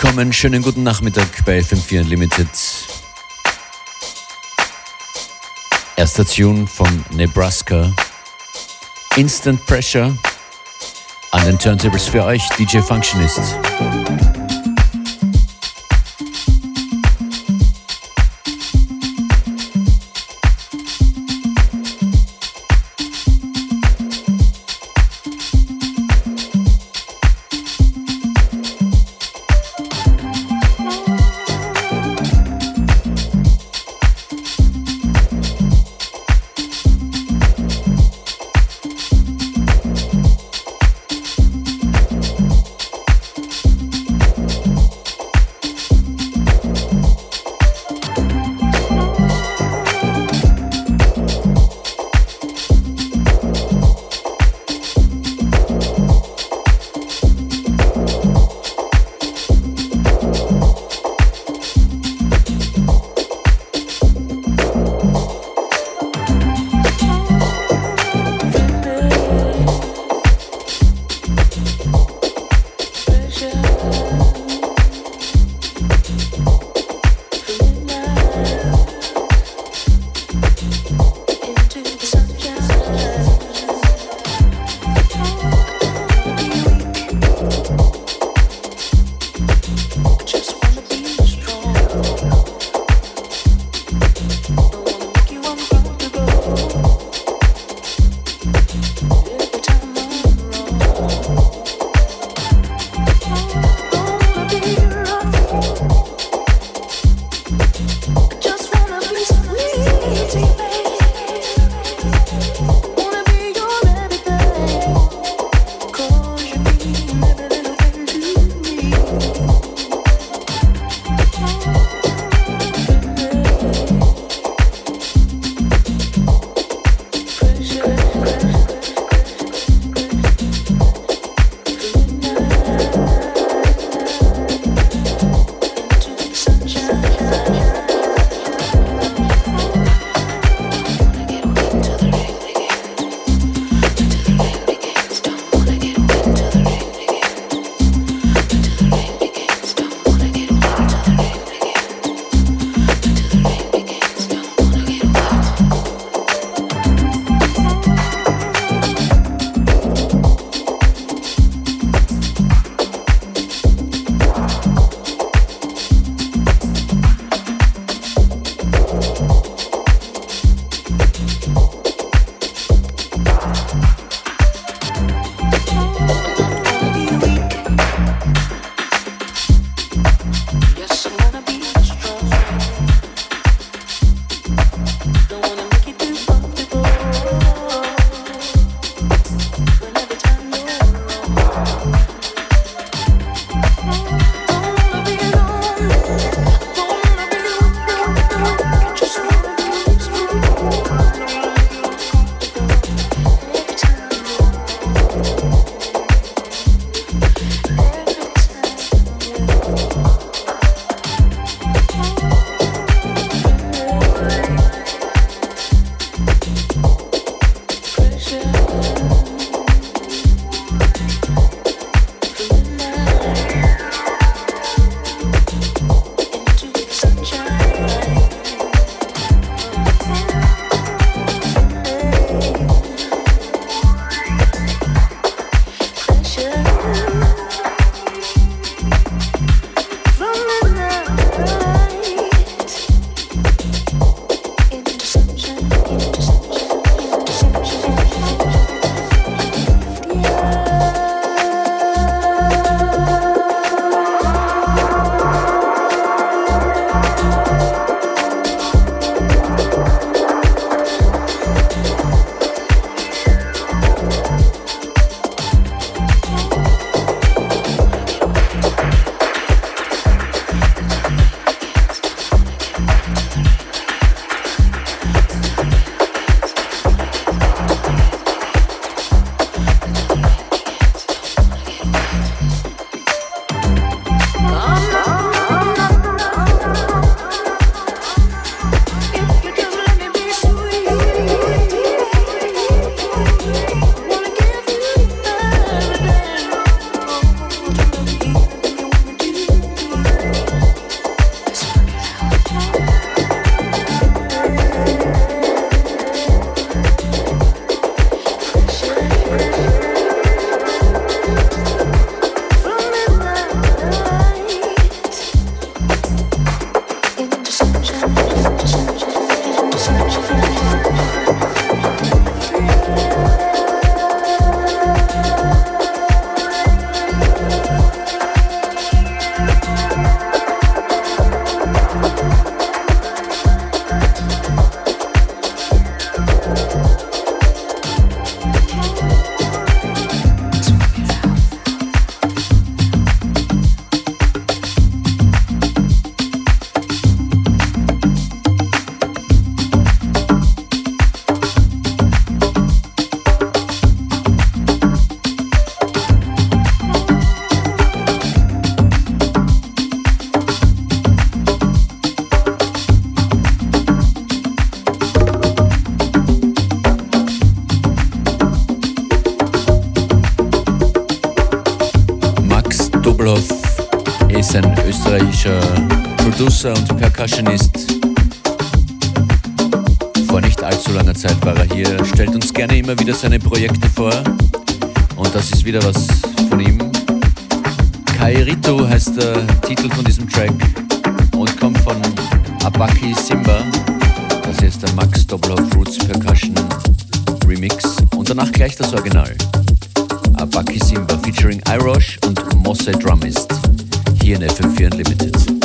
willkommen, schönen guten Nachmittag bei FM4 Unlimited. Erster Tune von Nebraska. Instant Pressure. An den Turntables für euch, DJ Functionist. Producer und Percussionist. Vor nicht allzu langer Zeit war er hier, stellt uns gerne immer wieder seine Projekte vor. Und das ist wieder was von ihm. Kairito heißt der Titel von diesem Track und kommt von Abaki Simba. Das ist der Max Doppelhoff Roots Percussion Remix und danach gleich das Original. Abaki Simba featuring Irosh und Mosse Drumist hier in FM4 Unlimited.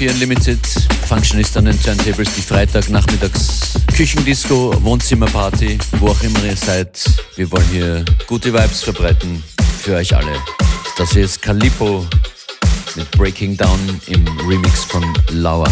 FM4 Unlimited. Functionist an den Turntables, die Freitagnachmittags Küchendisco, Wohnzimmerparty, wo auch immer ihr seid. Wir wollen hier gute Vibes verbreiten für euch alle. Das hier ist Calippo mit Breaking Down im Remix von Lauer.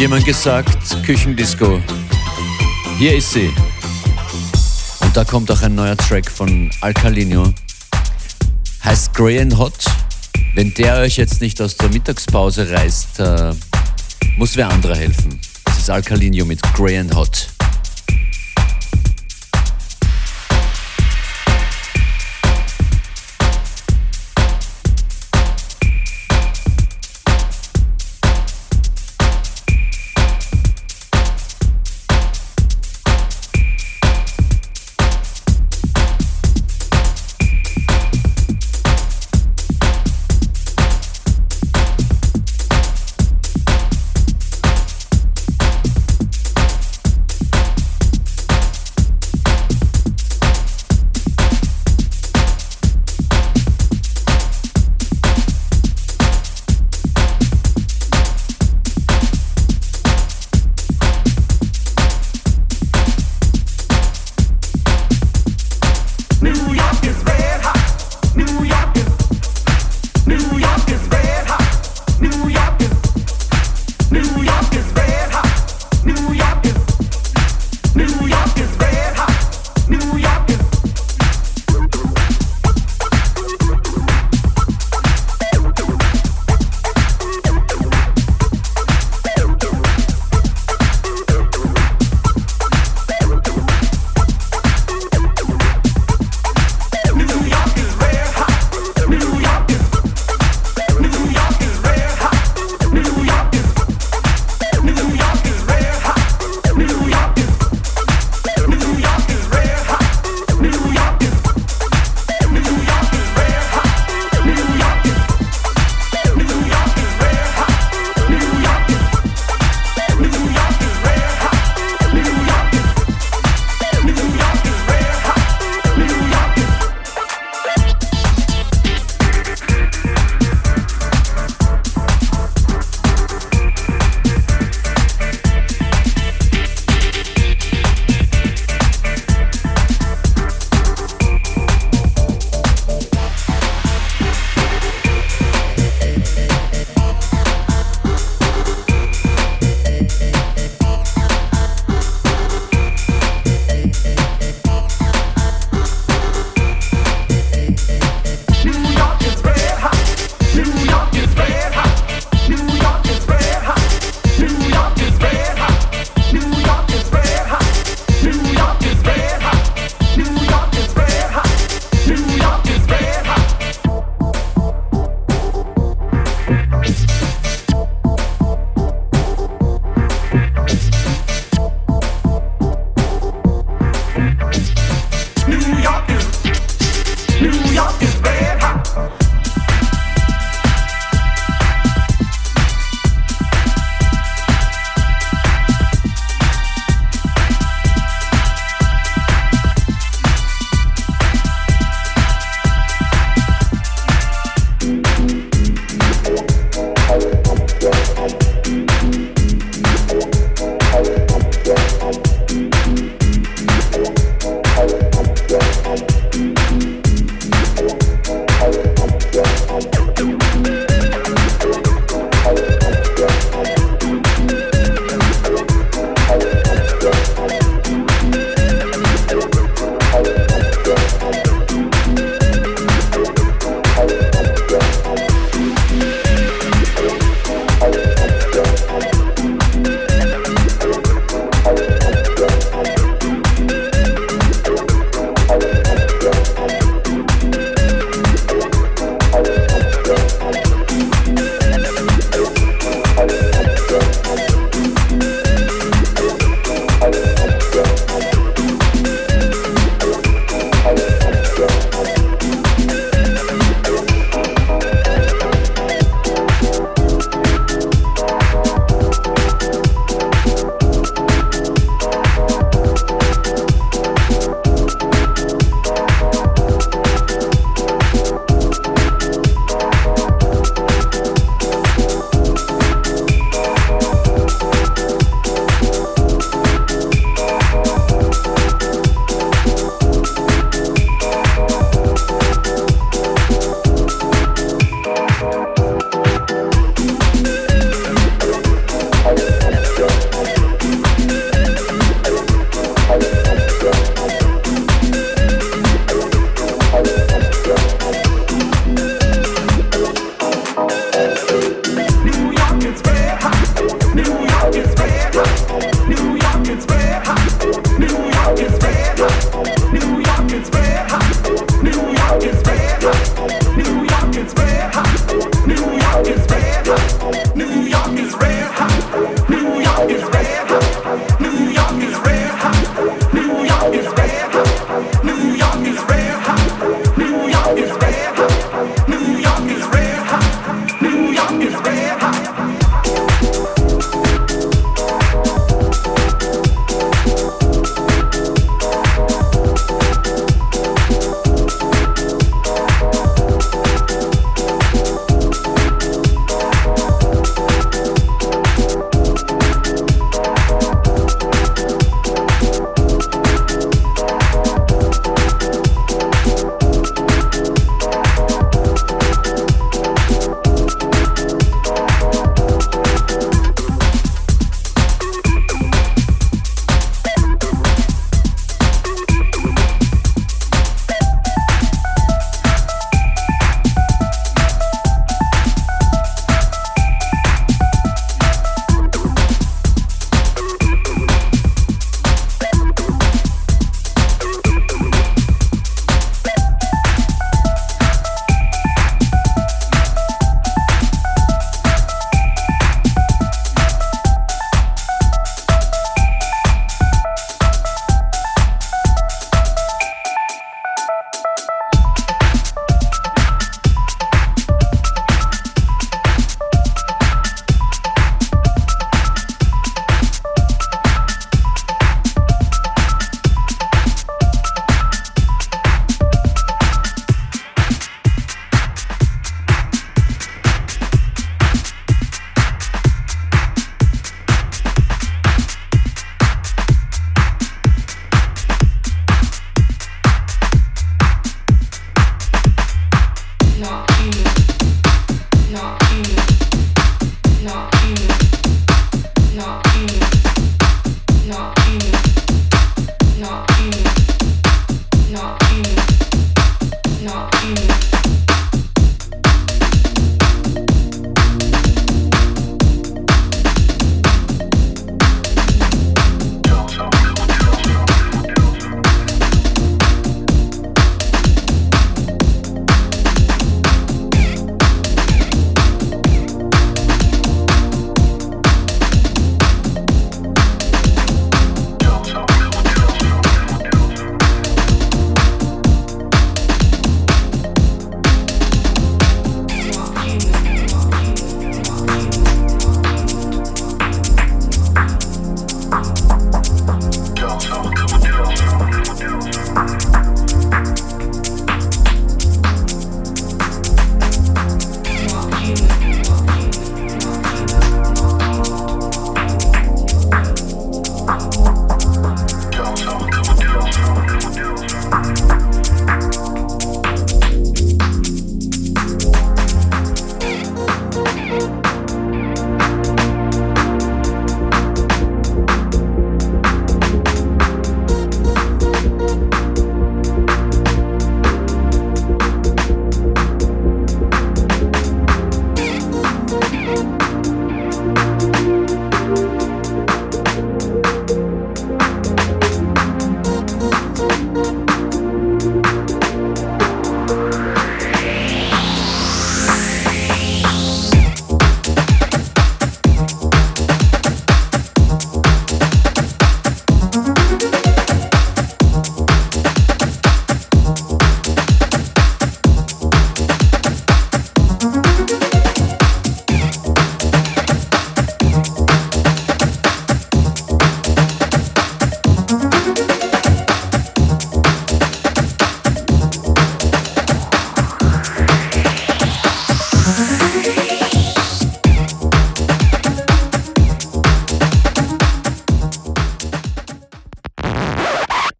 Jemand gesagt, Küchendisco. Hier ist sie. Und da kommt auch ein neuer Track von Alcalino. Heißt Grey and Hot. Wenn der euch jetzt nicht aus der Mittagspause reißt, äh, muss wer anderer helfen. Das ist Alcalino mit Grey and Hot.